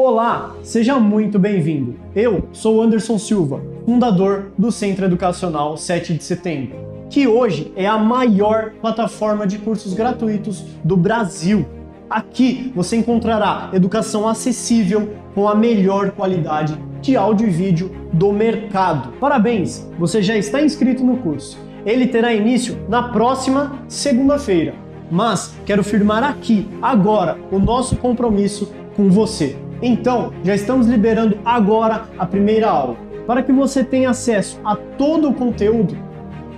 Olá, seja muito bem-vindo. Eu sou Anderson Silva, fundador do Centro Educacional 7 de Setembro, que hoje é a maior plataforma de cursos gratuitos do Brasil. Aqui você encontrará educação acessível com a melhor qualidade de áudio e vídeo do mercado. Parabéns, você já está inscrito no curso. Ele terá início na próxima segunda-feira. Mas quero firmar aqui, agora, o nosso compromisso com você. Então, já estamos liberando agora a primeira aula. Para que você tenha acesso a todo o conteúdo,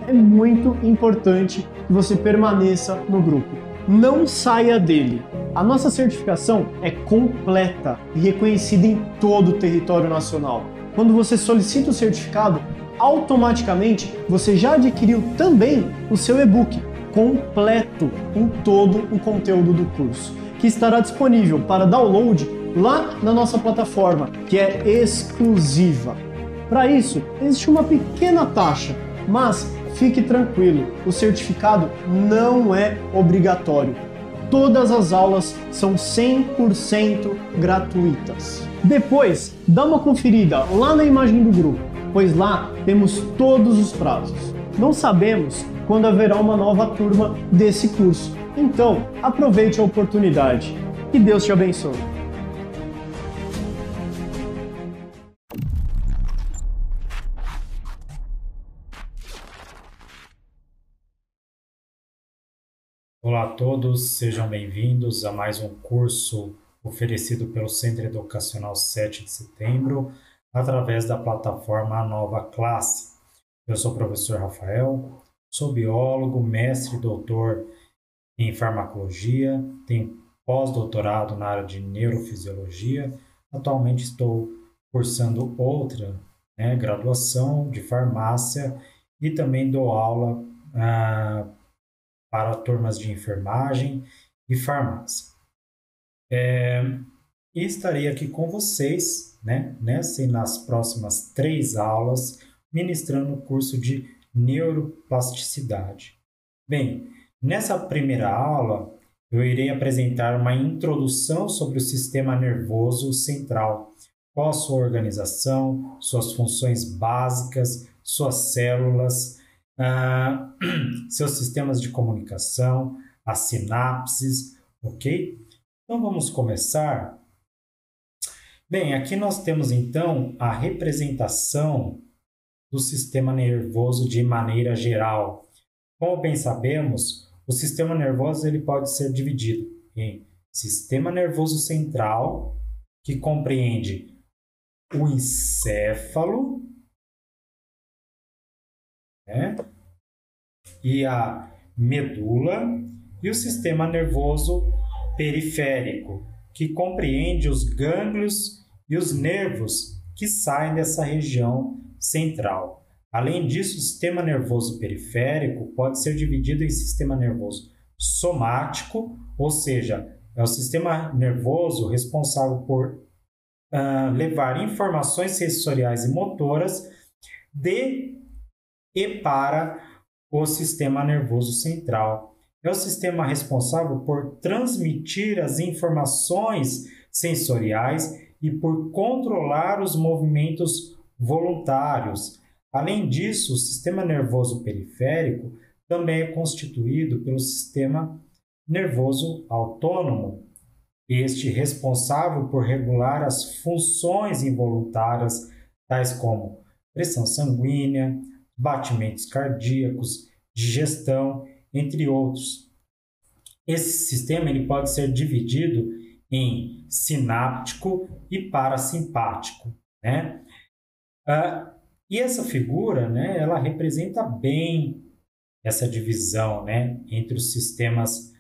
é muito importante que você permaneça no grupo. Não saia dele. A nossa certificação é completa e reconhecida em todo o território nacional. Quando você solicita o certificado, automaticamente você já adquiriu também o seu e-book completo com todo o conteúdo do curso, que estará disponível para download lá na nossa plataforma, que é exclusiva. Para isso, existe uma pequena taxa, mas fique tranquilo, o certificado não é obrigatório. Todas as aulas são 100% gratuitas. Depois, dá uma conferida lá na imagem do grupo, pois lá temos todos os prazos. Não sabemos quando haverá uma nova turma desse curso, então aproveite a oportunidade. Que Deus te abençoe. Olá a todos, sejam bem-vindos a mais um curso oferecido pelo Centro Educacional 7 de Setembro, através da plataforma Nova Classe. Eu sou o professor Rafael, sou biólogo, mestre e doutor em farmacologia, tenho pós-doutorado na área de neurofisiologia. Atualmente estou cursando outra né, graduação de farmácia e também dou aula ah, para turmas de enfermagem e farmácia. É, e estarei aqui com vocês, né, nessa e nas próximas três aulas, ministrando o curso de neuroplasticidade. Bem, nessa primeira aula, eu irei apresentar uma introdução sobre o sistema nervoso central, qual a sua organização, suas funções básicas, suas células, uh, seus sistemas de comunicação, as sinapses, ok? Então vamos começar. Bem, aqui nós temos então a representação do sistema nervoso de maneira geral. Como bem sabemos, o sistema nervoso ele pode ser dividido em sistema nervoso central, que compreende o encéfalo, né? e a medula, e o sistema nervoso periférico, que compreende os gânglios e os nervos que saem dessa região central. Além disso, o sistema nervoso periférico pode ser dividido em sistema nervoso somático, ou seja, é o sistema nervoso responsável por uh, levar informações sensoriais e motoras de e para o sistema nervoso central. É o sistema responsável por transmitir as informações sensoriais e por controlar os movimentos voluntários. Além disso, o sistema nervoso periférico também é constituído pelo sistema nervoso autônomo, este responsável por regular as funções involuntárias, tais como pressão sanguínea, batimentos cardíacos, digestão, entre outros. Esse sistema ele pode ser dividido em sináptico e parasimpático, né? Ah, e essa figura, né, ela representa bem essa divisão, né, entre os sistemas,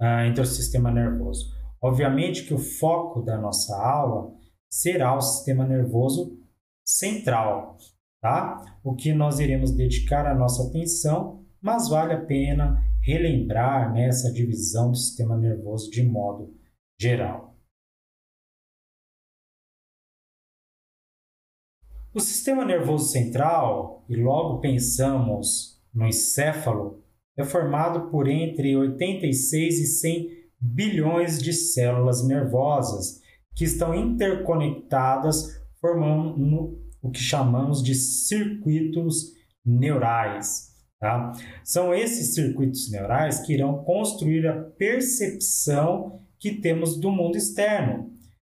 ah, entre o sistema nervoso. Obviamente que o foco da nossa aula será o sistema nervoso central, tá? O que nós iremos dedicar a nossa atenção, mas vale a pena relembrar né, divisão do sistema nervoso de modo geral. O sistema nervoso central, e logo pensamos no encéfalo, é formado por entre 86 e 100 bilhões de células nervosas que estão interconectadas, formando o que chamamos de circuitos neurais. Tá? São esses circuitos neurais que irão construir a percepção que temos do mundo externo.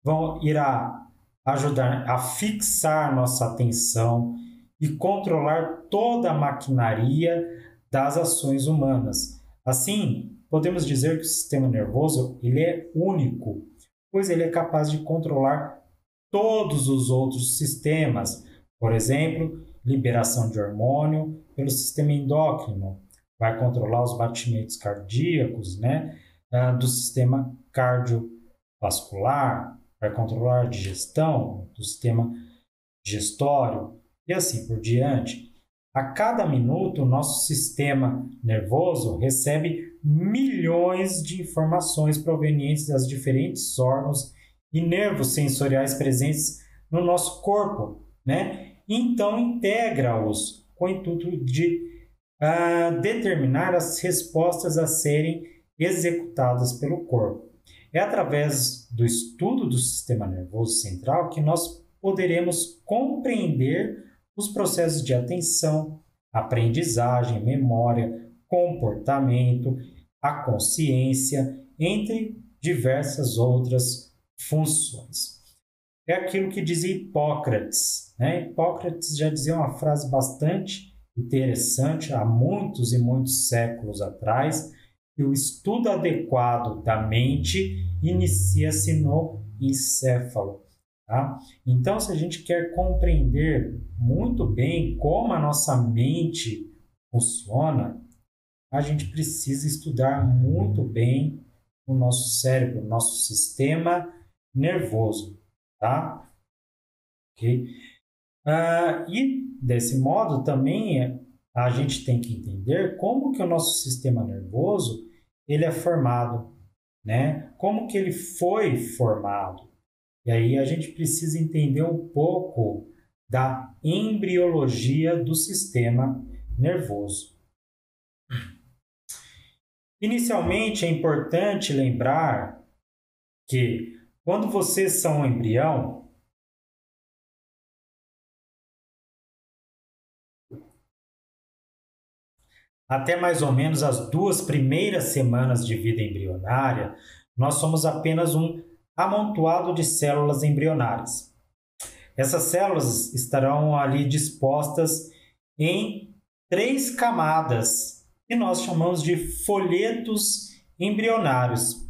Vão irá ajudar a fixar nossa atenção e controlar toda a maquinaria das ações humanas. Assim, podemos dizer que o sistema nervoso ele é único, pois ele é capaz de controlar todos os outros sistemas, por exemplo, liberação de hormônio pelo sistema endócrino, vai controlar os batimentos cardíacos, né, ah, do sistema cardiovascular, vai controlar a digestão do sistema digestório e assim por diante. A cada minuto, o nosso sistema nervoso recebe milhões de informações provenientes das diferentes órgãos e nervos sensoriais presentes no nosso corpo, né? Então integra-os com o intuito de uh, determinar as respostas a serem executadas pelo corpo. É através do estudo do sistema nervoso central que nós poderemos compreender os processos de atenção, aprendizagem, memória, comportamento, a consciência, entre diversas outras funções. É aquilo que dizia Hipócrates. Né? Hipócrates já dizia uma frase bastante interessante há muitos e muitos séculos atrás, que o estudo adequado da mente inicia-se no encéfalo. Tá? Então, se a gente quer compreender muito bem como a nossa mente funciona, a gente precisa estudar muito bem o nosso cérebro, o nosso sistema nervoso, tá? Ok? Uh, e desse modo também a gente tem que entender como que o nosso sistema nervoso ele é formado, né? Como que ele foi formado. E aí a gente precisa entender um pouco da embriologia do sistema nervoso. Inicialmente é importante lembrar que quando vocês são um embrião, até mais ou menos as duas primeiras semanas de vida embrionária, nós somos apenas um amontoado de células embrionárias. Essas células estarão ali dispostas em três camadas, que nós chamamos de folhetos embrionários.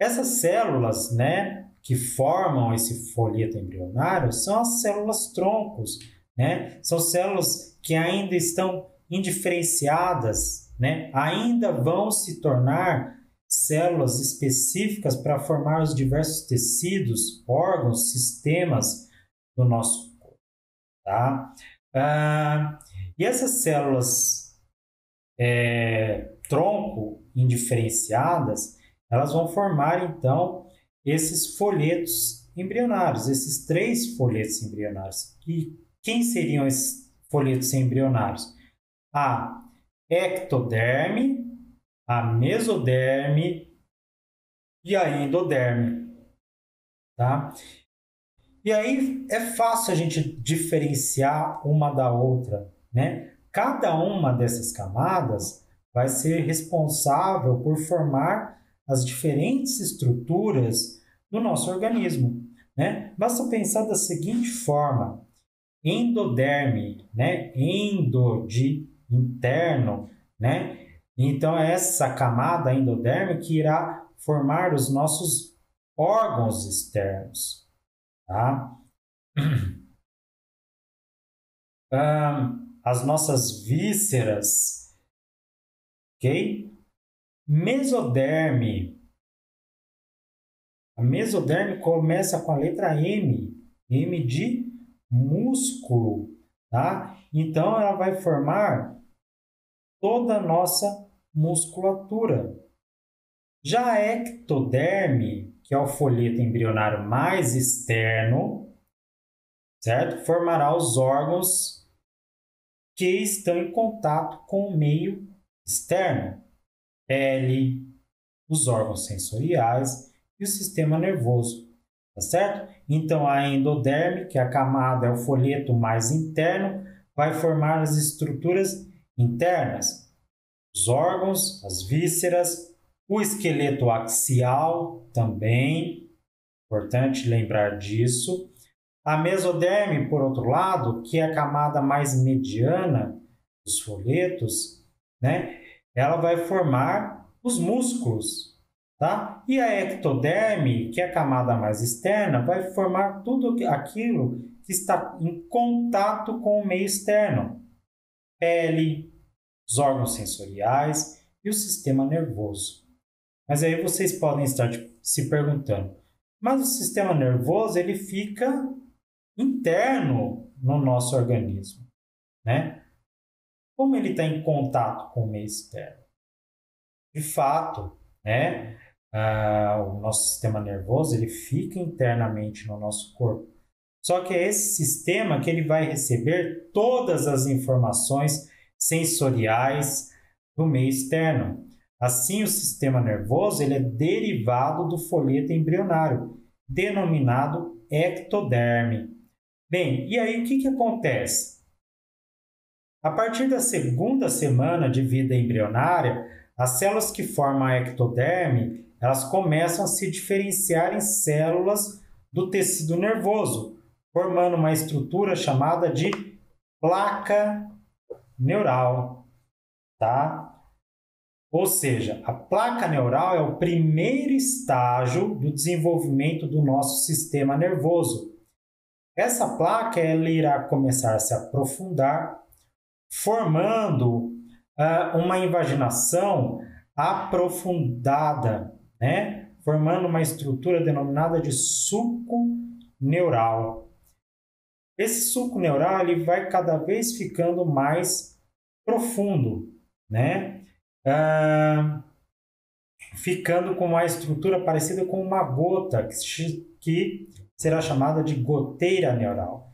Essas células, né, que formam esse folheto embrionário são as células troncos, né? São células que ainda estão indiferenciadas, né? Ainda vão se tornar células específicas para formar os diversos tecidos, órgãos, sistemas do nosso corpo. Tá? Ah, e essas células é, tronco indiferenciadas, elas vão formar então esses folhetos embrionários, esses três folhetos embrionários. E quem seriam esses folhetos embrionários? A ectoderme, a mesoderme e a endoderme, tá? E aí é fácil a gente diferenciar uma da outra, né? Cada uma dessas camadas vai ser responsável por formar as diferentes estruturas do nosso organismo, né? Basta pensar da seguinte forma: endoderme, né? Endo de interno, né? Então, é essa camada endodérmica que irá formar os nossos órgãos externos. Tá? as nossas vísceras, ok? Mesoderme. A mesoderme começa com a letra M, M de músculo, tá? Então ela vai formar toda a nossa musculatura. Já a ectoderme, que é o folheto embrionário mais externo, certo? Formará os órgãos que estão em contato com o meio externo, pele, os órgãos sensoriais e o sistema nervoso, tá certo? Então a endoderme, que é a camada é o folheto mais interno, vai formar as estruturas internas, os órgãos, as vísceras, o esqueleto axial também, importante lembrar disso. A mesoderme, por outro lado, que é a camada mais mediana dos folhetos, né? Ela vai formar os músculos, Tá? E a ectoderme, que é a camada mais externa, vai formar tudo aquilo que está em contato com o meio externo: pele, os órgãos sensoriais e o sistema nervoso. Mas aí vocês podem estar tipo, se perguntando: mas o sistema nervoso ele fica interno no nosso organismo, né? Como ele está em contato com o meio externo? De fato, né? o nosso sistema nervoso ele fica internamente no nosso corpo. Só que é esse sistema que ele vai receber todas as informações sensoriais do meio externo. Assim, o sistema nervoso ele é derivado do folheto embrionário, denominado ectoderme. Bem, e aí o que, que acontece? A partir da segunda semana de vida embrionária, as células que formam a ectoderme elas começam a se diferenciar em células do tecido nervoso, formando uma estrutura chamada de placa neural, tá? Ou seja, a placa neural é o primeiro estágio do desenvolvimento do nosso sistema nervoso. Essa placa ela irá começar a se aprofundar, formando uh, uma invaginação aprofundada, né? formando uma estrutura denominada de suco neural. Esse suco neural ele vai cada vez ficando mais profundo, né? Ah, ficando com uma estrutura parecida com uma gota, que, que será chamada de goteira neural.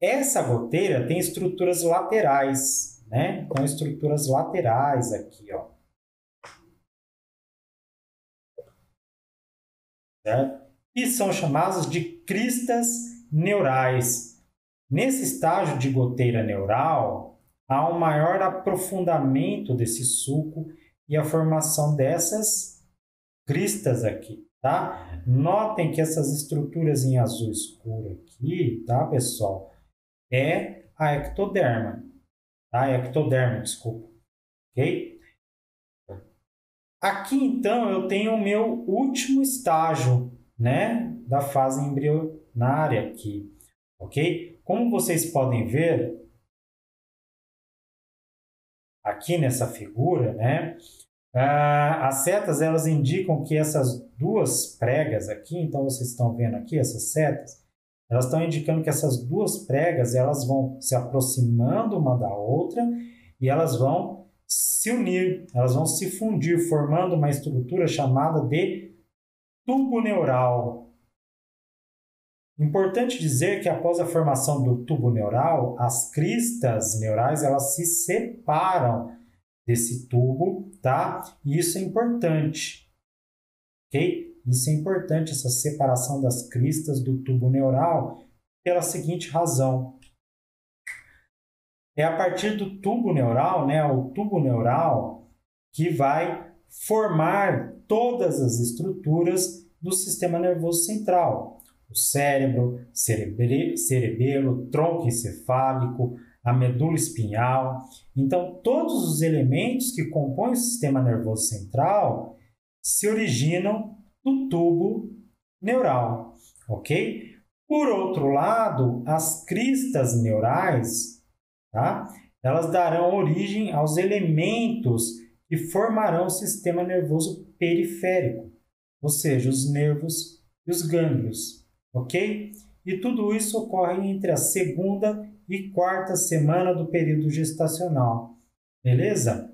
Essa goteira tem estruturas laterais, né? Então, estruturas laterais aqui, ó. certo? e são chamadas de cristas neurais. Nesse estágio de goteira neural, há um maior aprofundamento desse suco e a formação dessas cristas aqui, tá? Notem que essas estruturas em azul escuro aqui, tá, pessoal? É a ectoderma, tá? Ectoderma, desculpa, ok? Aqui então eu tenho o meu último estágio, né, da fase embrionária aqui, ok? Como vocês podem ver aqui nessa figura, né, ah, as setas elas indicam que essas duas pregas aqui, então vocês estão vendo aqui essas setas, elas estão indicando que essas duas pregas elas vão se aproximando uma da outra e elas vão se unir, elas vão se fundir, formando uma estrutura chamada de tubo neural. Importante dizer que após a formação do tubo neural, as cristas neurais elas se separam desse tubo, tá? E isso é importante, ok? Isso é importante, essa separação das cristas do tubo neural, pela seguinte razão é a partir do tubo neural, né, o tubo neural, que vai formar todas as estruturas do sistema nervoso central. O cérebro, cerebre, cerebelo, tronco encefálico, a medula espinhal. Então, todos os elementos que compõem o sistema nervoso central se originam do tubo neural, ok? Por outro lado, as cristas neurais tá? elas darão origem aos elementos que formarão o sistema nervoso periférico, ou seja, os nervos e os gânglios, ok? E tudo isso ocorre entre a segunda e quarta semana do período gestacional, beleza?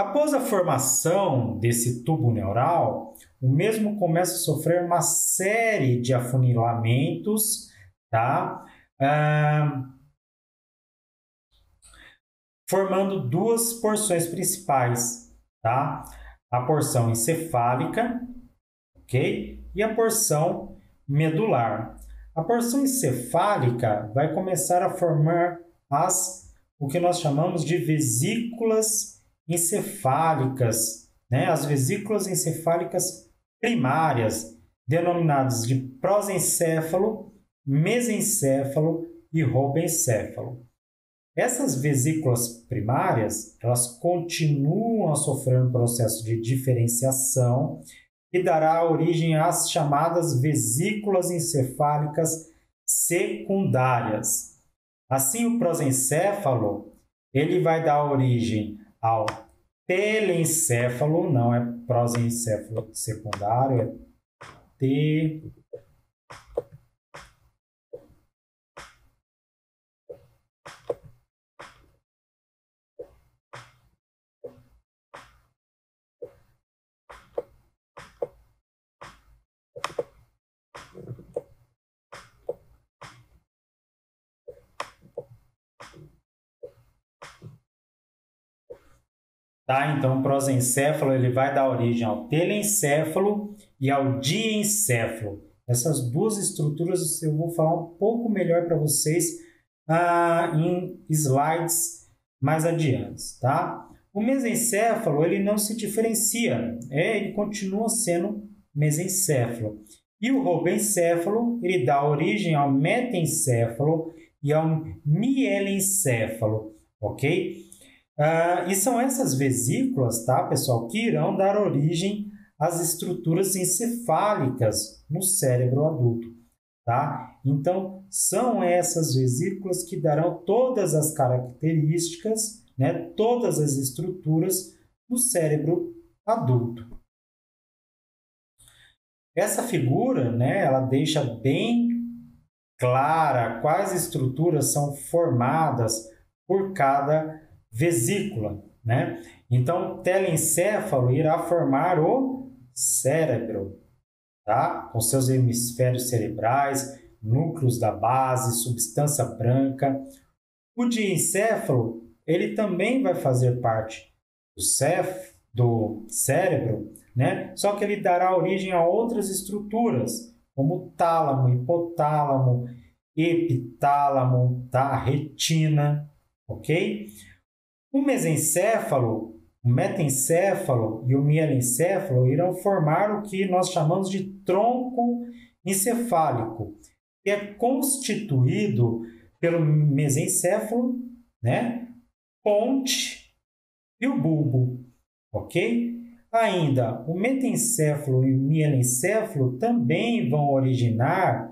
Após a formação desse tubo neural, o mesmo começa a sofrer uma série de afunilamentos, tá? Ah, formando duas porções principais, tá? a porção encefálica, ok? E a porção medular. A porção encefálica vai começar a formar as o que nós chamamos de vesículas encefálicas, né? As vesículas encefálicas primárias, denominadas de prosencéfalo, mesencéfalo e robencéfalo. Essas vesículas primárias, elas continuam a sofrer um processo de diferenciação que dará origem às chamadas vesículas encefálicas secundárias. Assim, o prosencéfalo, ele vai dar origem ao telencéfalo, não é prosencéfalo secundário, é T Tá? Então, o prosencéfalo ele vai dar origem ao telencéfalo e ao diencéfalo. Essas duas estruturas eu vou falar um pouco melhor para vocês ah, em slides mais adiante. Tá? O mesencéfalo ele não se diferencia, é, ele continua sendo mesencéfalo. E o robencéfalo ele dá origem ao metencéfalo e ao mielencéfalo, ok? Uh, e são essas vesículas, tá, pessoal, que irão dar origem às estruturas encefálicas no cérebro adulto, tá? Então, são essas vesículas que darão todas as características, né, todas as estruturas do cérebro adulto. Essa figura, né, ela deixa bem clara quais estruturas são formadas por cada vesícula, né? Então, telencéfalo irá formar o cérebro, tá? Com seus hemisférios cerebrais, núcleos da base, substância branca. O diencéfalo, ele também vai fazer parte do, céf, do cérebro, né? Só que ele dará origem a outras estruturas, como tálamo, hipotálamo, epitálamo, tá? retina, ok? O mesencéfalo, o metencéfalo e o mielencéfalo irão formar o que nós chamamos de tronco encefálico, que é constituído pelo mesencéfalo, né? ponte e o bulbo, ok? Ainda, o metencéfalo e o mielencéfalo também vão originar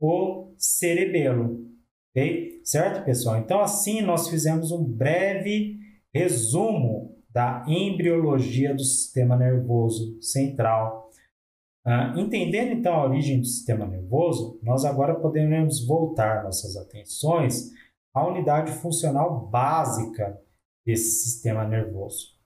o cerebelo, ok? Certo, pessoal? Então, assim, nós fizemos um breve Resumo da embriologia do sistema nervoso central. Ah, entendendo então a origem do sistema nervoso, nós agora podemos voltar nossas atenções à unidade funcional básica desse sistema nervoso.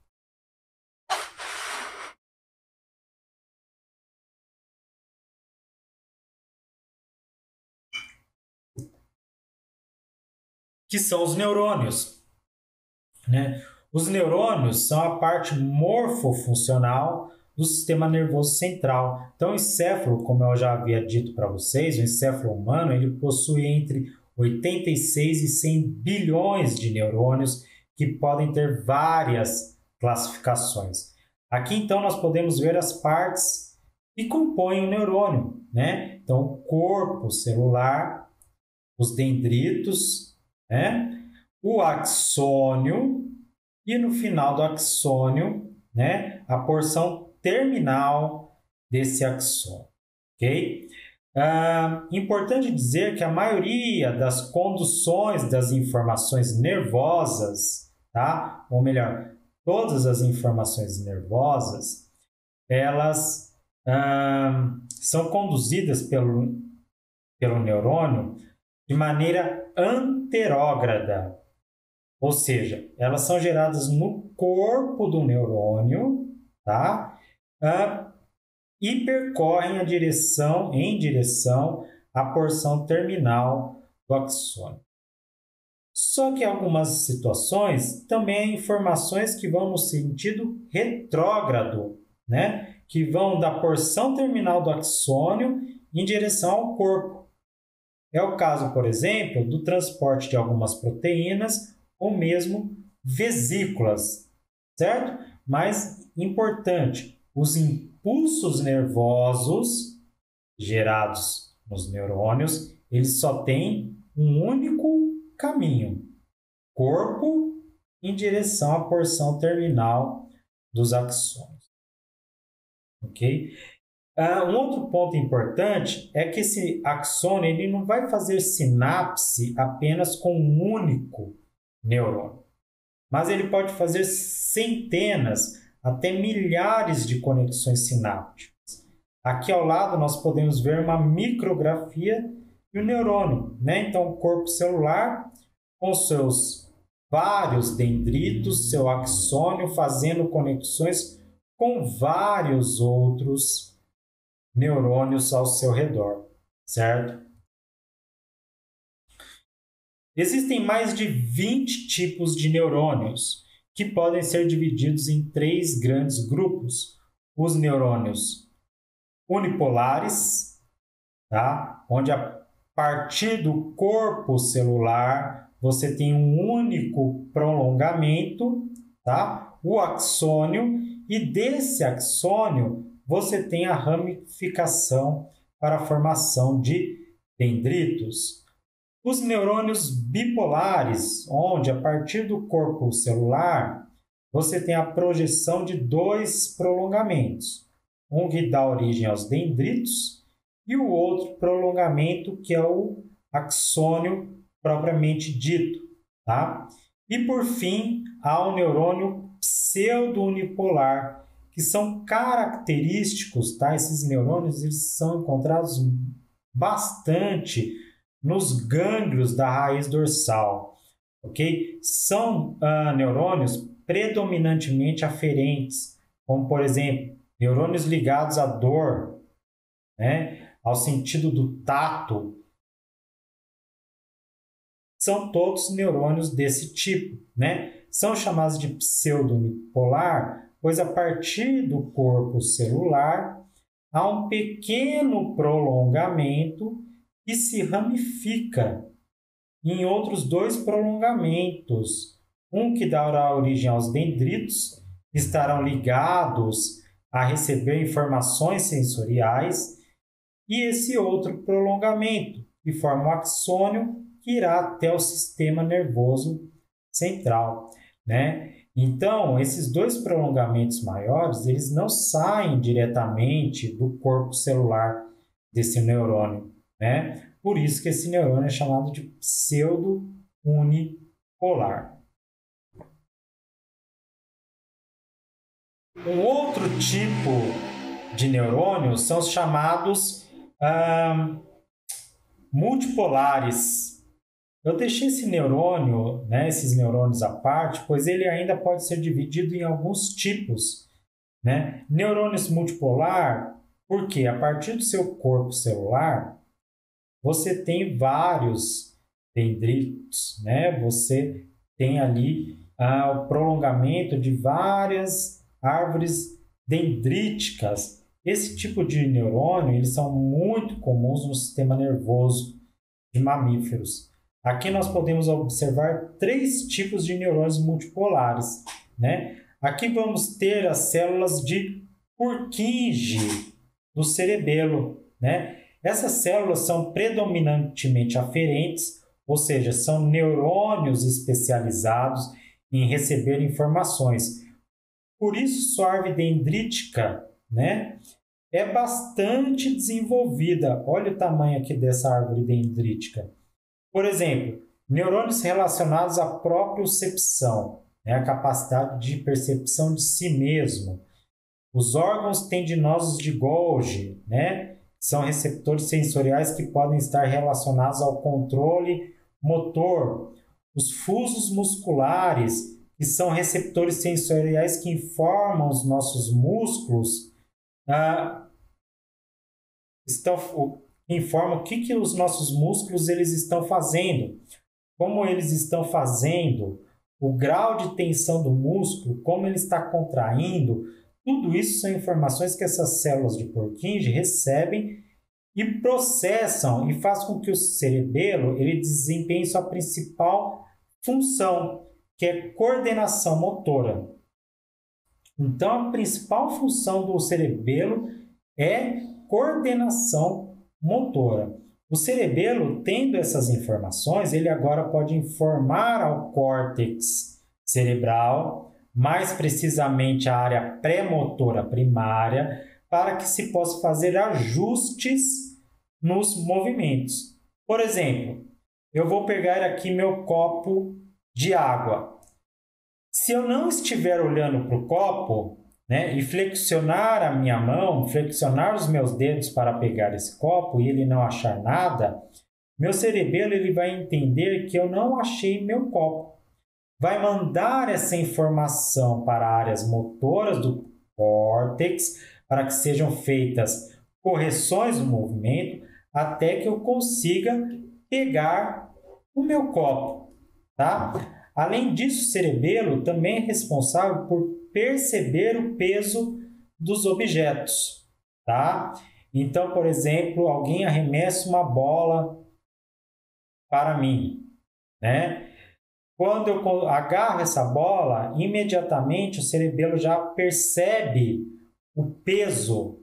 Que são os neurônios. Né? Os neurônios são a parte morfofuncional do sistema nervoso central. Então, o encéfalo, como eu já havia dito para vocês, o encéfalo humano ele possui entre 86 e 100 bilhões de neurônios que podem ter várias classificações. Aqui, então, nós podemos ver as partes que compõem o neurônio, né? Então, o corpo celular, os dendritos, né? o axônio e no final do axônio, né, a porção terminal desse axônio, ok? Ah, importante dizer que a maioria das conduções das informações nervosas, tá? Ou melhor, todas as informações nervosas, elas ah, são conduzidas pelo, pelo neurônio de maneira anterógrada, ou seja, elas são geradas no corpo do neurônio, tá? Ah, e percorrem a direção, em direção à porção terminal do axônio. Só que em algumas situações também há informações que vão no sentido retrógrado né, que vão da porção terminal do axônio em direção ao corpo. É o caso, por exemplo, do transporte de algumas proteínas ou mesmo vesículas, certo? Mas importante, os impulsos nervosos gerados nos neurônios, eles só têm um único caminho: corpo em direção à porção terminal dos axônios. Ok? Uh, um outro ponto importante é que esse axônio ele não vai fazer sinapse apenas com um único neurônio, mas ele pode fazer centenas até milhares de conexões sinápticas. Aqui ao lado nós podemos ver uma micrografia do neurônio, né? Então o corpo celular com seus vários dendritos, seu axônio fazendo conexões com vários outros neurônios ao seu redor, certo? Existem mais de 20 tipos de neurônios que podem ser divididos em três grandes grupos: os neurônios unipolares, tá? onde a partir do corpo celular você tem um único prolongamento, tá? o axônio, e desse axônio você tem a ramificação para a formação de dendritos. Os neurônios bipolares, onde a partir do corpo celular você tem a projeção de dois prolongamentos, um que dá origem aos dendritos e o outro prolongamento que é o axônio propriamente dito, tá? E por fim, há o neurônio pseudo-unipolar, que são característicos, tá? Esses neurônios eles são encontrados bastante nos gânglios da raiz dorsal, ok? São uh, neurônios predominantemente aferentes, como por exemplo, neurônios ligados à dor, né? ao sentido do tato, são todos neurônios desse tipo, né? São chamados de pseudo-unipolar, pois a partir do corpo celular há um pequeno prolongamento e se ramifica em outros dois prolongamentos, um que dará origem aos dendritos, que estarão ligados a receber informações sensoriais, e esse outro prolongamento, que forma o axônio, que irá até o sistema nervoso central, né? Então, esses dois prolongamentos maiores, eles não saem diretamente do corpo celular desse neurônio, né? Por isso que esse neurônio é chamado de pseudo-unipolar. Um outro tipo de neurônio são os chamados ah, multipolares. Eu deixei esse neurônio, né, esses neurônios à parte, pois ele ainda pode ser dividido em alguns tipos. Né? Neurônios multipolar, porque a partir do seu corpo celular, você tem vários dendritos, né? Você tem ali ah, o prolongamento de várias árvores dendríticas. Esse tipo de neurônio eles são muito comuns no sistema nervoso de mamíferos. Aqui nós podemos observar três tipos de neurônios multipolares, né? Aqui vamos ter as células de Purkinje do cerebelo, né? Essas células são predominantemente aferentes, ou seja, são neurônios especializados em receber informações. Por isso, sua árvore dendrítica né, é bastante desenvolvida. Olha o tamanho aqui dessa árvore dendrítica. Por exemplo, neurônios relacionados à propriocepção, né, a capacidade de percepção de si mesmo. Os órgãos tendinosos de Golgi, né, são receptores sensoriais que podem estar relacionados ao controle motor. Os fusos musculares, que são receptores sensoriais que informam os nossos músculos, ah, estão, informam o que, que os nossos músculos eles estão fazendo, como eles estão fazendo, o grau de tensão do músculo, como ele está contraindo, Tudo isso são informações que essas células de Purkinje recebem e processam e faz com que o cerebelo ele desempenhe sua principal função, que é coordenação motora. Então, a principal função do cerebelo é coordenação motora. O cerebelo, tendo essas informações, ele agora pode informar ao córtex cerebral, mais precisamente a área pré-motora primária, para que se possa fazer ajustes nos movimentos. Por exemplo, eu vou pegar aqui meu copo de água. Se eu não estiver olhando para o copo, né, e flexionar a minha mão, flexionar os meus dedos para pegar esse copo e ele não achar nada, meu cerebelo ele vai entender que eu não achei meu copo. Vai mandar essa informação para áreas motoras do córtex para que sejam feitas correções do movimento até que eu consiga pegar o meu copo, tá? Além disso, o cerebelo também é responsável por perceber o peso dos objetos, tá? Então, por exemplo, alguém arremessa uma bola para mim, né? Quando eu agarro essa bola, imediatamente o cerebelo já percebe o peso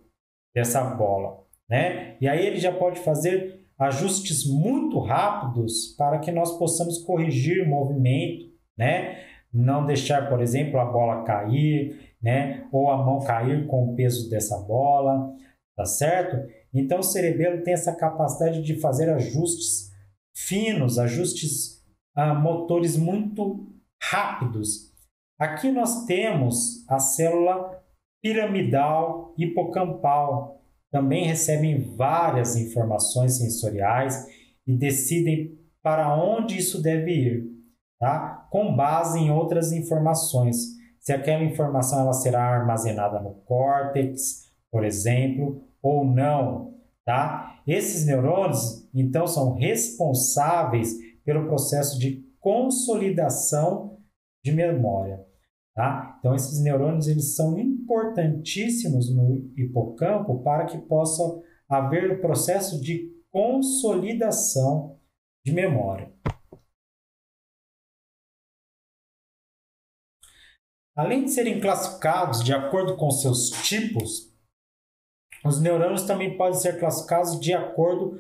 dessa bola, né? E aí ele já pode fazer ajustes muito rápidos para que nós possamos corrigir o movimento, né? Não deixar, por exemplo, a bola cair, né? Ou a mão cair com o peso dessa bola, tá certo? Então o cerebelo tem essa capacidade de fazer ajustes finos, ajustes ah, motores muito rápidos. Aqui nós temos a célula piramidal hipocampal. Também recebem várias informações sensoriais e decidem para onde isso deve ir, tá? com base em outras informações. Se aquela informação ela será armazenada no córtex, por exemplo, ou não. Tá? Esses neurônios, então, são responsáveis pelo processo de consolidação de memória. Tá? Então, esses neurônios eles são importantíssimos no hipocampo para que possa haver o processo de consolidação de memória. Além de serem classificados de acordo com seus tipos, os neurônios também podem ser classificados de acordo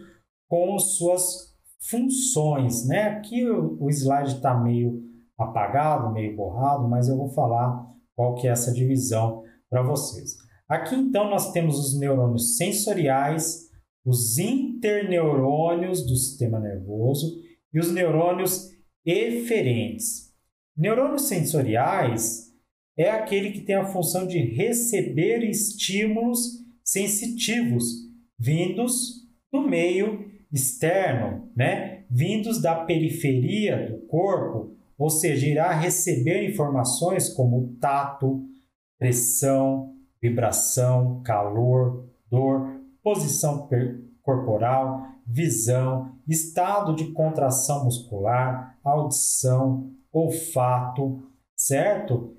com suas funções. Né? Aqui o, slide está meio apagado, meio borrado, mas eu vou falar qual que é essa divisão para vocês. Aqui então nós temos os neurônios sensoriais, os interneurônios do sistema nervoso e os neurônios eferentes. Neurônios sensoriais é aquele que tem a função de receber estímulos sensitivos vindos do meio externo, né? vindos da periferia do corpo, ou seja, irá receber informações como tato, pressão, vibração, calor, dor, posição corporal, visão, estado de contração muscular, audição, olfato, certo?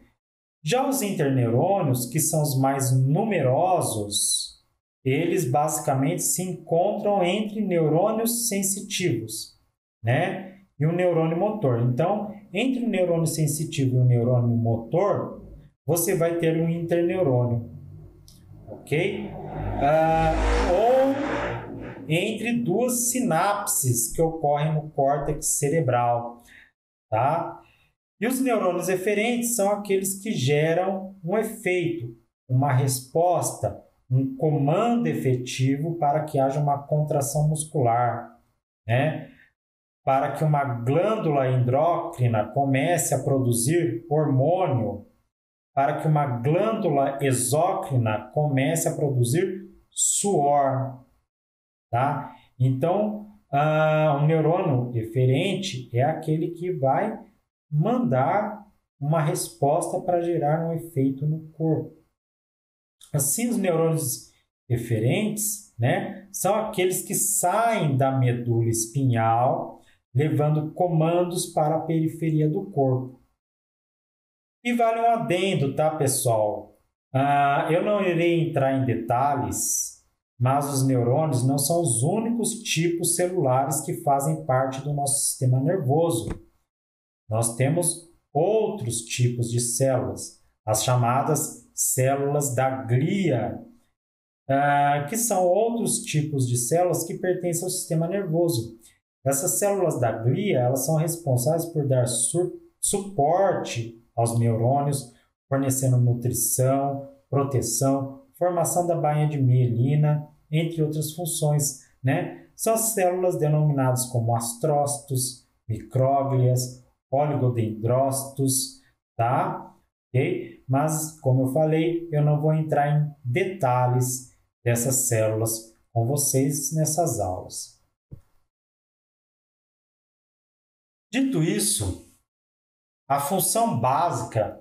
Já os interneurônios, que são os mais numerosos, eles basicamente se encontram entre neurônios sensitivos, né? E o neurônio motor. Então, entre o neurônio sensitivo e o neurônio motor, você vai ter um interneurônio, ok? Ah, ou entre duas sinapses que ocorrem no córtex cerebral, tá? E os neurônios eferentes são aqueles que geram um efeito, uma resposta, um comando efetivo para que haja uma contração muscular, né? para que uma glândula endócrina comece a produzir hormônio, para que uma glândula exócrina comece a produzir suor, tá? Então, uh, um neurônio eferente é aquele que vai mandar uma resposta para gerar um efeito no corpo. Assim, os neurônios eferentes, né, são aqueles que saem da medula espinhal levando comandos para a periferia do corpo. E vale um adendo, tá, pessoal? Ah, eu não irei entrar em detalhes, mas os neurônios não são os únicos tipos celulares que fazem parte do nosso sistema nervoso. Nós temos outros tipos de células, as chamadas células da glia, ah, que são outros tipos de células que pertencem ao sistema nervoso. Essas células da glia elas são responsáveis por dar suporte aos neurônios, fornecendo nutrição, proteção, formação da bainha de mielina, entre outras funções. Né? São as células denominadas como astrócitos, micróglias, oligodendrócitos, tá? Ok? Mas, como eu falei, eu não vou entrar em detalhes dessas células com vocês nessas aulas. Dito isso, a função básica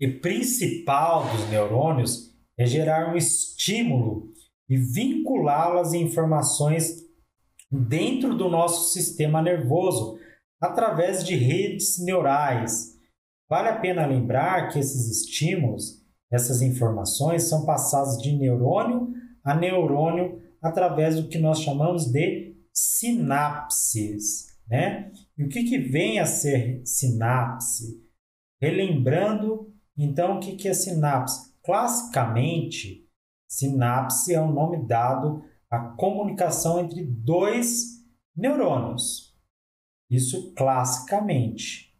e principal dos neurônios é gerar um estímulo e vinculá-las em informações dentro do nosso sistema nervoso através de redes neurais. Vale a pena lembrar que esses estímulos, essas informações são passadas de neurônio a neurônio através do que nós chamamos de sinapses. Né? E o que, que vem a ser sinapse? Relembrando, então, o que, que é sinapse? Classicamente, sinapse é um nome dado à comunicação entre dois neurônios. Isso classicamente.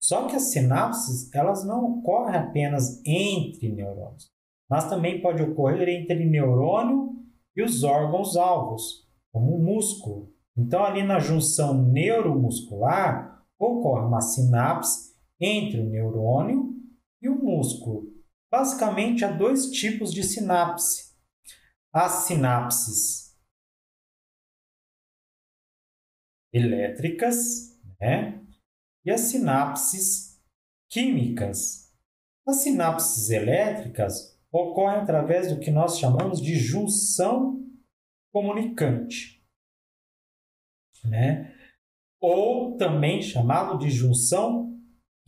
Só que as sinapses elas não ocorrem apenas entre neurônios mas também pode ocorrer entre neurônio e os órgãos alvos, como o músculo. Então, ali na junção neuromuscular, ocorre uma sinapse entre o neurônio e o músculo. Basicamente, há dois tipos de sinapse. As sinapses elétricas né? e as sinapses químicas. As sinapses elétricas ocorre através do que nós chamamos de junção comunicante, né? ou também chamado de junção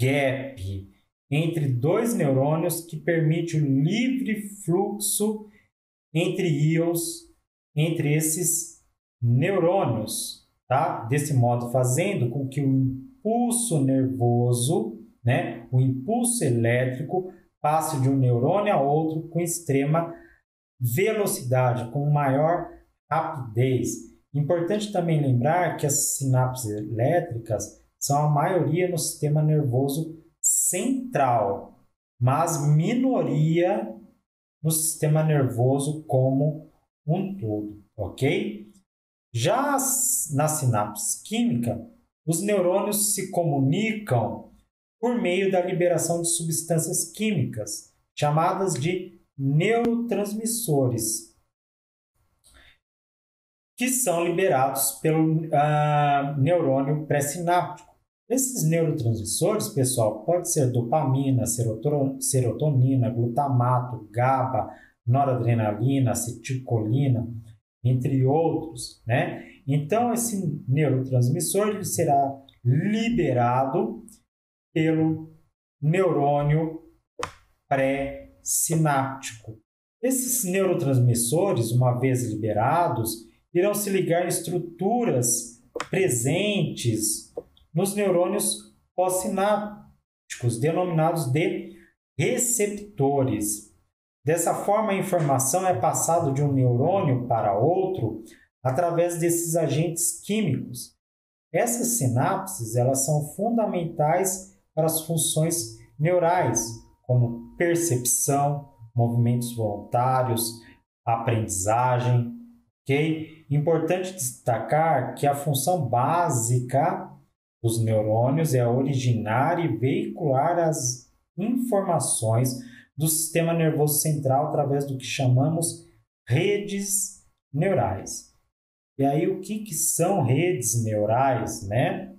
gap, entre dois neurônios que permite o livre fluxo entre íons entre esses neurônios, tá? Desse modo fazendo com que o impulso nervoso, né, o impulso elétrico passe de um neurônio a outro com extrema velocidade, com maior rapidez. Importante também lembrar que as sinapses elétricas são a maioria no sistema nervoso central, mas minoria no sistema nervoso como um todo, ok? Já na sinapse química, os neurônios se comunicam por meio da liberação de substâncias químicas, chamadas de neurotransmissores, que são liberados pelo uh, neurônio pré-sináptico. Esses neurotransmissores, pessoal, pode ser dopamina, serotonina, glutamato, GABA, noradrenalina, acetilcolina, entre outros, né? Então, esse neurotransmissor ele será liberado pelo neurônio pré-sináptico. Esses neurotransmissores, uma vez liberados, irão se ligar em estruturas presentes nos neurônios pós-sinápticos, denominados de receptores. Dessa forma, a informação é passada de um neurônio para outro através desses agentes químicos. Essas sinapses elas são fundamentais para as funções neurais, como percepção, movimentos voluntários, aprendizagem. ok? Importante destacar que a função básica dos neurônios é originar e veicular as informações do sistema nervoso central através do que chamamos redes neurais. E aí, o que, que são redes neurais, né?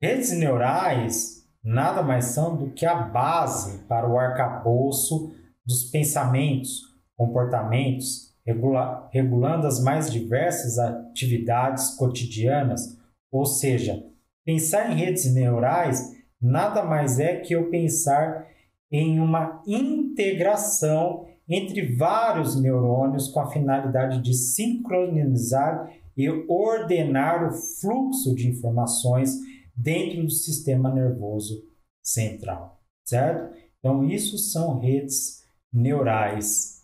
Redes neurais nada mais são do que a base para o arcabouço dos pensamentos, comportamentos, regula regulando as mais diversas atividades cotidianas, Ou seja, pensar em redes neurais nada mais é que eu pensar em uma integração entre vários neurônios com a finalidade de sincronizar e ordenar o fluxo de informações dentro do sistema nervoso central, certo? Então, isso são redes neurais.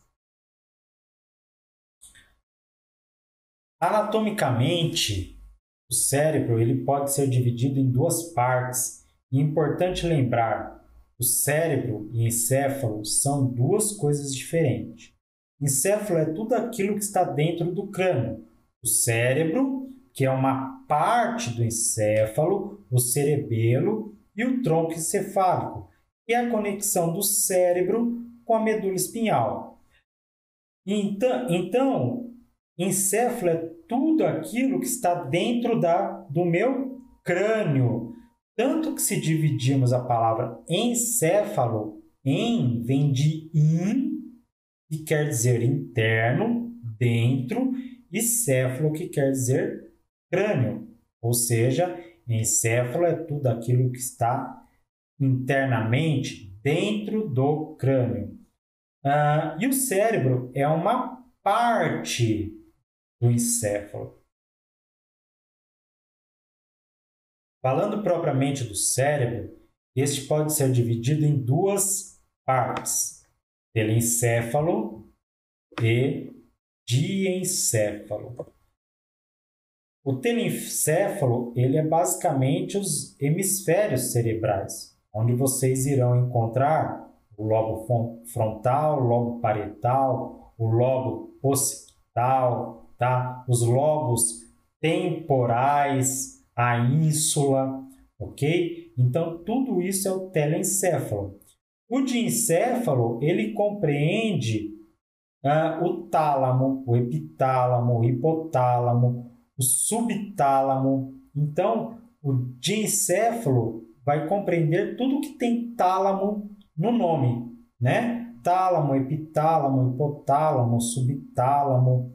Anatomicamente, o cérebro ele pode ser dividido em duas partes. E é importante lembrar, o cérebro e encéfalo são duas coisas diferentes. Encéfalo é tudo aquilo que está dentro do crânio. O cérebro, que é uma parte do encéfalo, o cerebelo e o tronco encefálico, que é a conexão do cérebro com a medula espinhal. Então, então encéfalo é tudo aquilo que está dentro da, do meu crânio. Tanto que se dividirmos a palavra encéfalo em vem de in, que quer dizer interno, dentro, e céfalo, que quer dizer crânio. Ou seja, encéfalo é tudo aquilo que está internamente dentro do crânio. Uh, e o cérebro é uma parte do encéfalo. Falando propriamente do cérebro, este pode ser dividido em duas partes: telencéfalo e diencéfalo. O telencéfalo ele é basicamente os hemisférios cerebrais, onde vocês irão encontrar o lobo frontal, o lobo parietal, o lobo occipital, tá? os lobos temporais, a ínsula, ok? Então, tudo isso é o telencéfalo. O diencéfalo, ele compreende uh, o tálamo, o epitálamo, o hipotálamo, o subtálamo. Então, o diencéfalo vai compreender tudo que tem tálamo no nome, né? Tálamo, epitálamo, hipotálamo, subtálamo.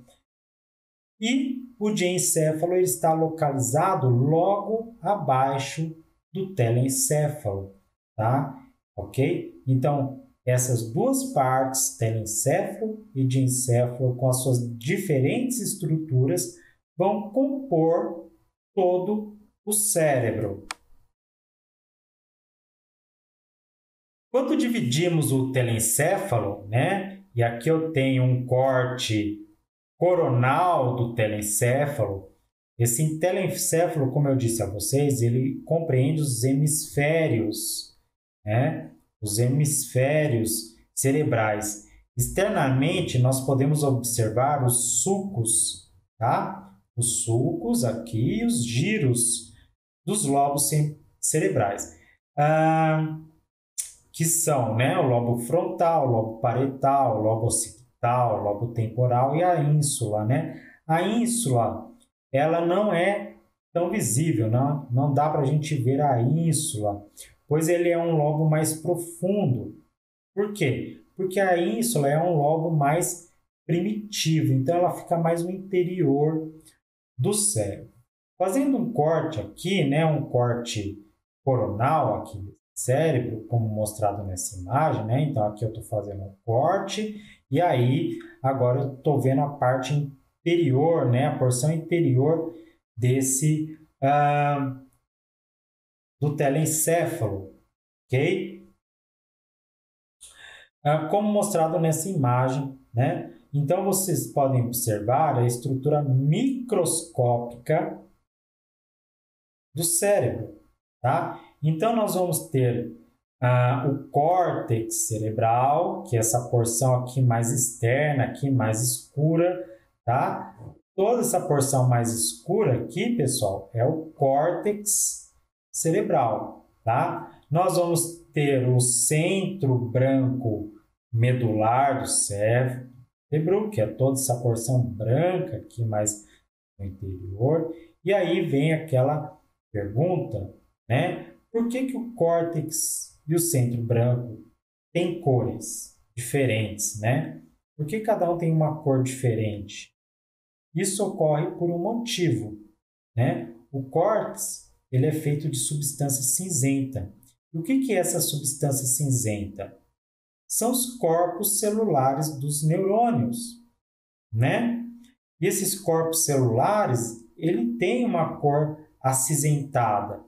E o diencéfalo está localizado logo abaixo do telencéfalo, tá? Ok? Então, essas duas partes, telencéfalo e diencéfalo, com as suas diferentes estruturas, vão compor todo o cérebro. Quando dividimos o telencéfalo, né? E aqui eu tenho um corte coronal do telencéfalo. Esse telencéfalo, como eu disse a vocês, ele compreende os hemisférios, né? Os hemisférios cerebrais. Externamente, nós podemos observar os sulcos, tá? Os sulcos aqui, os giros dos lobos cerebrais. Ah, que são né, o lobo frontal, o lobo parietal, o lobo occipital, o lobo temporal e a ínsula. Né? A ínsula ela não é tão visível, não, não dá para a gente ver a ínsula, pois ele é um lobo mais profundo. Por quê? Porque a ínsula é um lobo mais primitivo, então ela fica mais no interior do cérebro. Fazendo um corte aqui, né, um corte coronal aqui cérebro, como mostrado nessa imagem, né? Então aqui eu estou fazendo um corte e aí agora eu estou vendo a parte interior, né? A porção interior desse do telencéfalo, ok? Uh, como mostrado nessa imagem, né? Então vocês podem observar a estrutura microscópica do cérebro, tá? Então, nós vamos ter ah, o córtex cerebral, que é essa porção aqui mais externa, aqui mais escura, tá? Toda essa porção mais escura aqui, pessoal, é o córtex cerebral, tá? Nós vamos ter o centro branco medular do cérebro, que é toda essa porção branca aqui mais no interior. E aí vem aquela pergunta, né? Por que, que o córtex e o centro branco têm cores diferentes, né? Por que cada um tem uma cor diferente? Isso ocorre por um motivo, né? o córtex ele é feito de substância cinzenta. E o que, que é essa substância cinzenta? São os corpos celulares dos neurônios, né? E esses corpos celulares, ele tem uma cor acinzentada.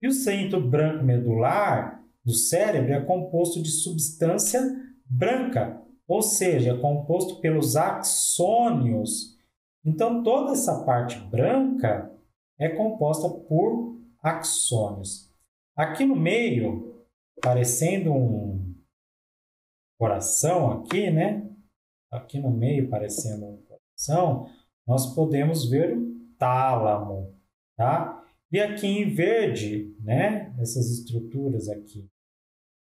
E o centro branco medular do cérebro é composto de substância branca, ou seja, é composto pelos axônios. Então, toda essa parte branca é composta por axônios. Aqui no meio, parecendo um coração aqui, né? Aqui no meio, parecendo um coração, nós podemos ver o tálamo, tá? E aqui em verde, né? Essas estruturas aqui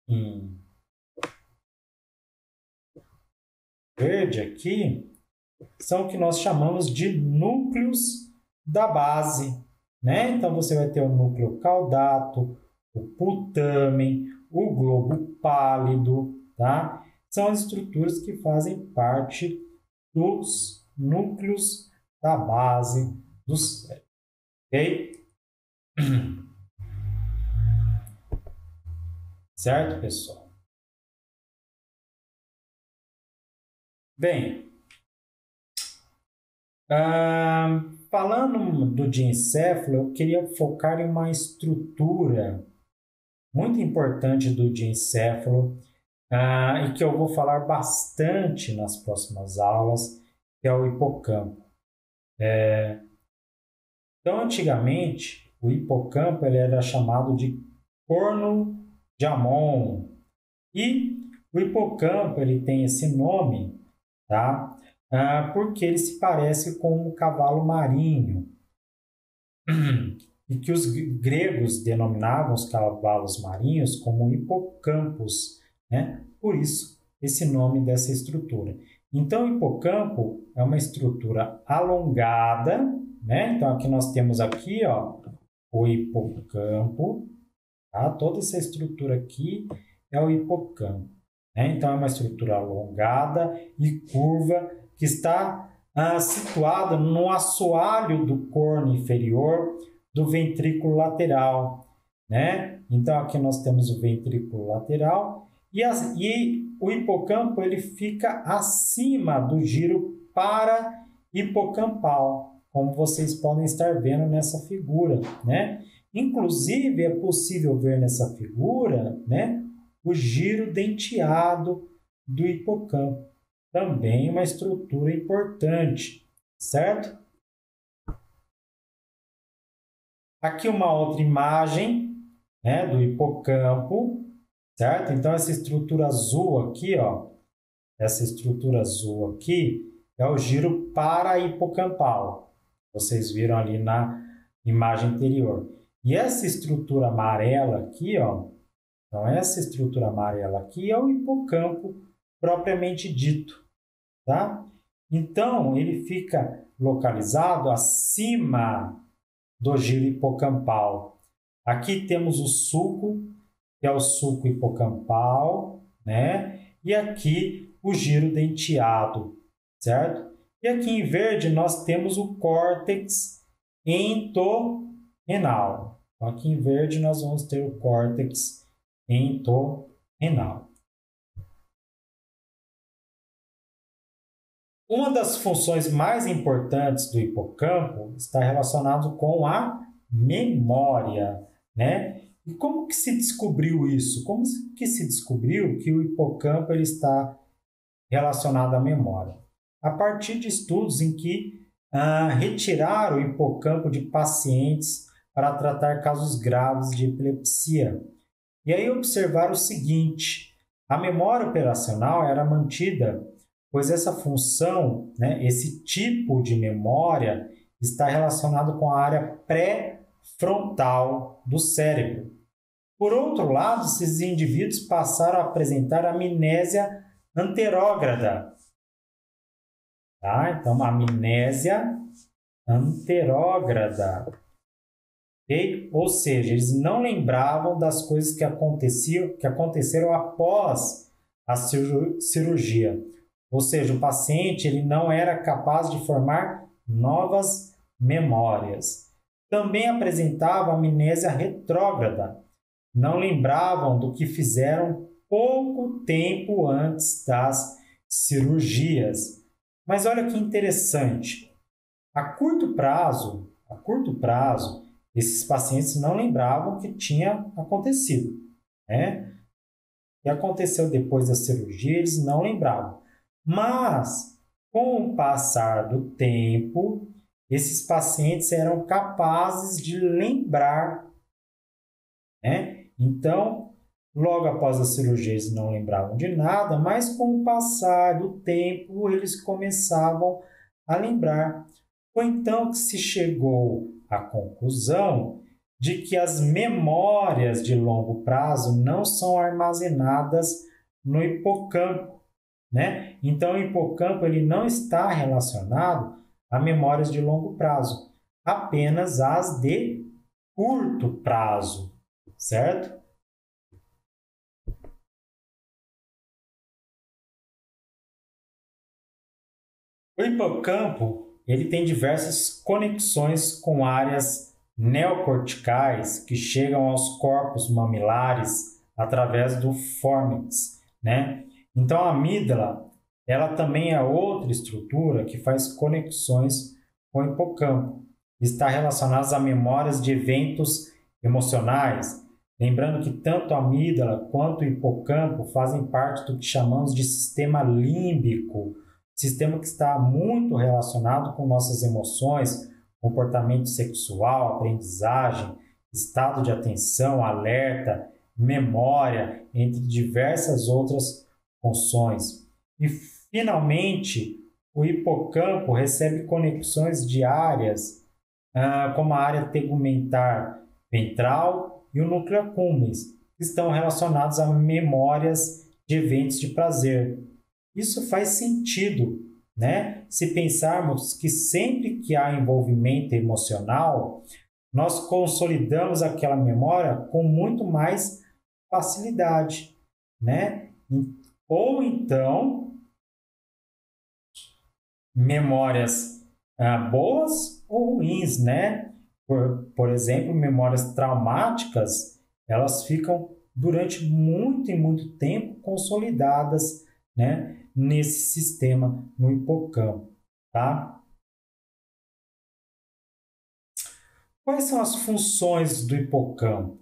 em verde aqui são o que nós chamamos de núcleos da base, né? Então você vai ter o núcleo caudato, o putamen, o globo pálido, tá? São as estruturas que fazem parte dos núcleos da base do cérebro, ok? Certo, pessoal? Bem, ah, falando do diencéfalo, eu queria focar em uma estrutura muito importante do diencéfalo ah, e que eu vou falar bastante nas próximas aulas, que é o hipocampo. É... Então, antigamente, o hipocampo ele era chamado de corno de Amon. E o hipocampo ele tem esse nome, tá? Ah, porque ele se parece com um cavalo marinho. E que os gregos denominavam os cavalos marinhos como hipocampos, né? Por isso, esse nome dessa estrutura. Então, o hipocampo é uma estrutura alongada, né? Então, aqui nós temos aqui, ó, o hipocampo, Tá? Toda essa estrutura aqui é o hipocampo. Né? Então, é uma estrutura alongada e curva que está ah, situada no assoalho do corno inferior do ventrículo lateral. Né? Então, aqui nós temos o ventrículo lateral e, as, e o hipocampo ele fica acima do giro para hipocampal, como vocês podem estar vendo nessa figura, né? Inclusive, é possível ver nessa figura né, o giro denteado do hipocampo. Também uma estrutura importante, certo? Aqui uma outra imagem né, do hipocampo, certo? Então, essa estrutura azul aqui, ó, essa estrutura azul aqui é o giro para-hipocampal. Vocês viram ali na imagem anterior. E essa estrutura amarela aqui, ó, então essa estrutura amarela aqui é o hipocampo propriamente dito, tá? Então ele fica localizado acima do giro hipocampal. Aqui temos o sulco, que é o sulco hipocampal, né? E aqui o giro denteado, certo? E aqui em verde nós temos o córtex entorrenal. Então, aqui em verde nós vamos ter o córtex entorrenal. Uma das funções mais importantes do hipocampo está relacionado com a memória, né? E como que se descobriu isso? Como que se descobriu que o hipocampo ele está relacionado à memória? A partir de estudos em que ah, retiraram o hipocampo de pacientes para tratar casos graves de epilepsia. E aí observar o seguinte: a memória operacional era mantida, pois essa função, né, esse tipo de memória, está relacionado com a área pré-frontal do cérebro. Por outro lado, esses indivíduos passaram a apresentar amnésia anterógrada. Tá? Então, amnésia anterógrada. Okay? Ou seja, eles não lembravam das coisas que aconteciam, que aconteceram após a cirurgia. Ou seja, o paciente ele não era capaz de formar novas memórias. também apresentavam amnésia retrógrada. Não lembravam do que fizeram pouco tempo antes das cirurgias. Mas olha que interessante. A curto prazo, a curto prazo, esses pacientes não lembravam o que tinha acontecido, né? Que aconteceu depois da cirurgia, eles não lembravam. Mas com o passar do tempo, esses pacientes eram capazes de lembrar, né? Então, logo após a cirurgia eles não lembravam de nada, mas com o passar do tempo eles começavam a lembrar. Foi então que se chegou à conclusão de que as memórias de longo prazo não são armazenadas no hipocampo, né? Então o hipocampo ele não está relacionado a memórias de longo prazo, apenas as de curto prazo, certo? O hipocampo ele tem diversas conexões com áreas neocorticais que chegam aos corpos mamilares através do fornix, né? Então a amígdala, ela também é outra estrutura que faz conexões com o hipocampo. Está relacionada a memórias de eventos emocionais, lembrando que tanto a amígdala quanto o hipocampo fazem parte do que chamamos de sistema límbico, sistema que está muito relacionado com nossas emoções, comportamento sexual, aprendizagem, estado de atenção, alerta, memória, entre diversas outras funções. E, finalmente, o hipocampo recebe conexões diárias, ah, como a área tegumentar ventral e o núcleo accumbens, que estão relacionados a memórias de eventos de prazer, isso faz sentido, né? Se pensarmos que sempre que há envolvimento emocional, nós consolidamos aquela memória com muito mais facilidade, né? Ou então memórias ah, boas ou ruins, né? Por, por exemplo, memórias traumáticas, elas ficam durante muito e muito tempo consolidadas, né? Nesse sistema no hipocampo, tá? Quais são as funções do hipocampo?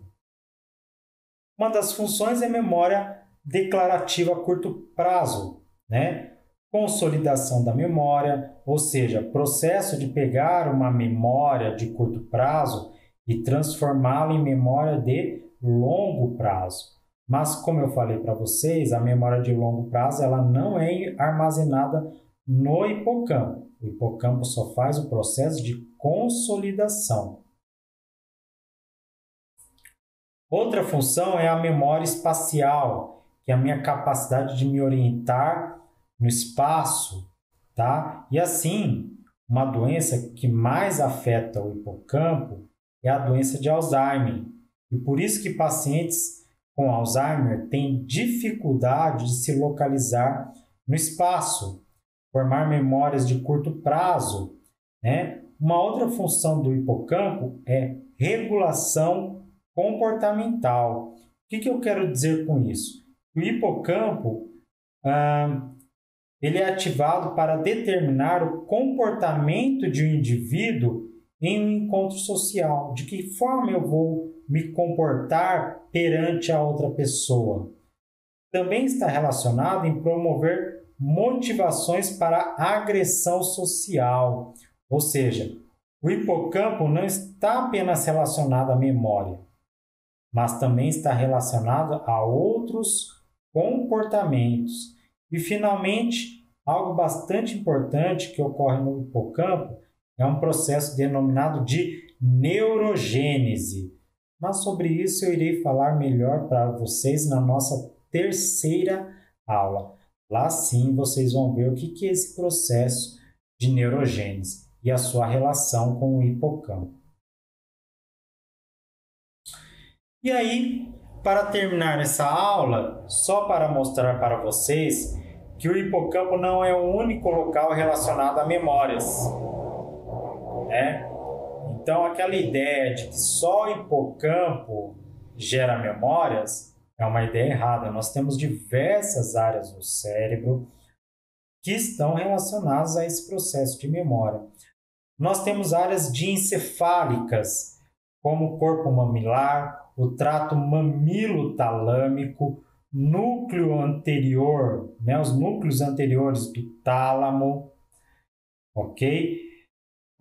Uma das funções é memória declarativa a curto prazo, né? Consolidação da memória, ou seja, processo de pegar uma memória de curto prazo e transformá-la em memória de longo prazo. Mas como eu falei para vocês, a memória de longo prazo ela não é armazenada no hipocampo. O hipocampo só faz o processo de consolidação. Outra função é a memória espacial, que é a minha capacidade de me orientar no espaço, tá? E assim, uma doença que mais afeta o hipocampo é a doença de Alzheimer. E por isso que pacientes com Alzheimer têm dificuldade de se localizar no espaço, formar memórias de curto prazo. Né? Uma outra função do hipocampo é regulação comportamental. O que, que eu quero dizer com isso? O hipocampo ah, ele é ativado para determinar o comportamento de um indivíduo em um encontro social. De que forma eu vou me comportar perante a outra pessoa. Também está relacionado em promover motivações para agressão social, ou seja, o hipocampo não está apenas relacionado à memória, mas também está relacionado a outros comportamentos. E finalmente, algo bastante importante que ocorre no hipocampo é um processo denominado de neurogênese. Mas sobre isso eu irei falar melhor para vocês na nossa terceira aula. Lá sim vocês vão ver o que é esse processo de neurogênese e a sua relação com o hipocampo. E aí, para terminar essa aula, só para mostrar para vocês que o hipocampo não é o único local relacionado a memórias. Né? Então, aquela ideia de que só o hipocampo gera memórias é uma ideia errada. Nós temos diversas áreas no cérebro que estão relacionadas a esse processo de memória. Nós temos áreas diencefálicas, como o corpo mamilar, o trato mamilo-talâmico, núcleo anterior, né, os núcleos anteriores do tálamo, ok?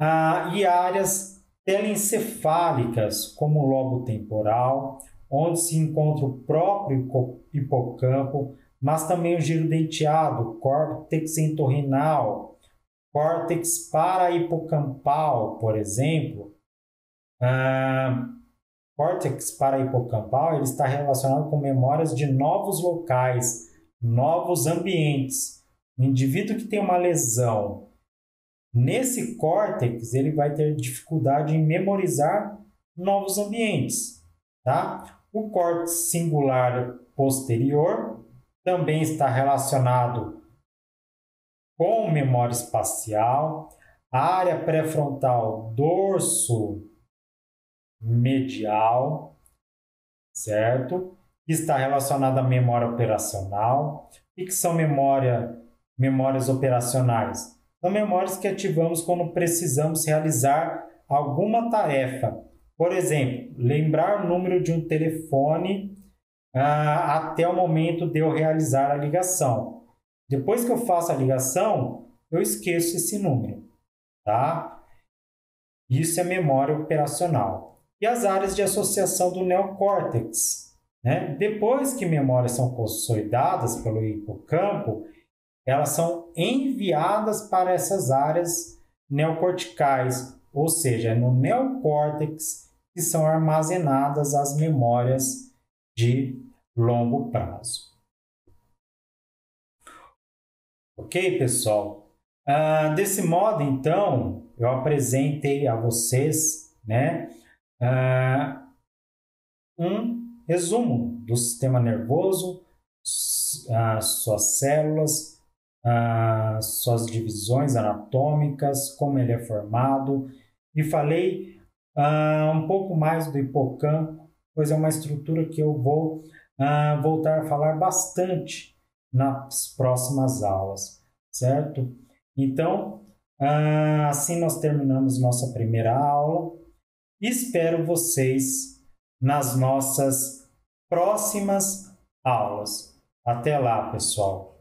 Ah, e áreas telencefálicas, como o lobo temporal, onde se encontra o próprio hipocampo, mas também o giro denteado, córtex entorrinal, córtex parahipocampal, por exemplo. Ah, córtex parahipocampal ele está relacionado com memórias de novos locais, novos ambientes. O indivíduo que tem uma lesão nesse córtex, ele vai ter dificuldade em memorizar novos ambientes, tá? O córtex singular posterior também está relacionado com memória espacial, a área pré-frontal dorso medial, certo? Está relacionada à memória operacional. O que são memória, memórias operacionais? São memórias que ativamos quando precisamos realizar alguma tarefa. Por exemplo, lembrar o número de um telefone ah, até o momento de eu realizar a ligação. Depois que eu faço a ligação, eu esqueço esse número, tá? Isso é memória operacional e as áreas de associação do neocórtex. Né? Depois que memórias são consolidadas pelo hipocampo, elas são enviadas para essas áreas neocorticais, ou seja, no neocórtex que são armazenadas as memórias de longo prazo. Ok, pessoal? Ah, desse modo, então, eu apresentei a vocês, né, uh, um resumo do sistema nervoso, uh, suas células, uh, suas divisões anatômicas, como ele é formado, e falei um pouco mais do hipocampo, pois é uma estrutura que eu vou voltar a falar bastante nas próximas aulas, certo? Então, assim nós terminamos nossa primeira aula. Espero vocês nas nossas próximas aulas. Até lá, pessoal!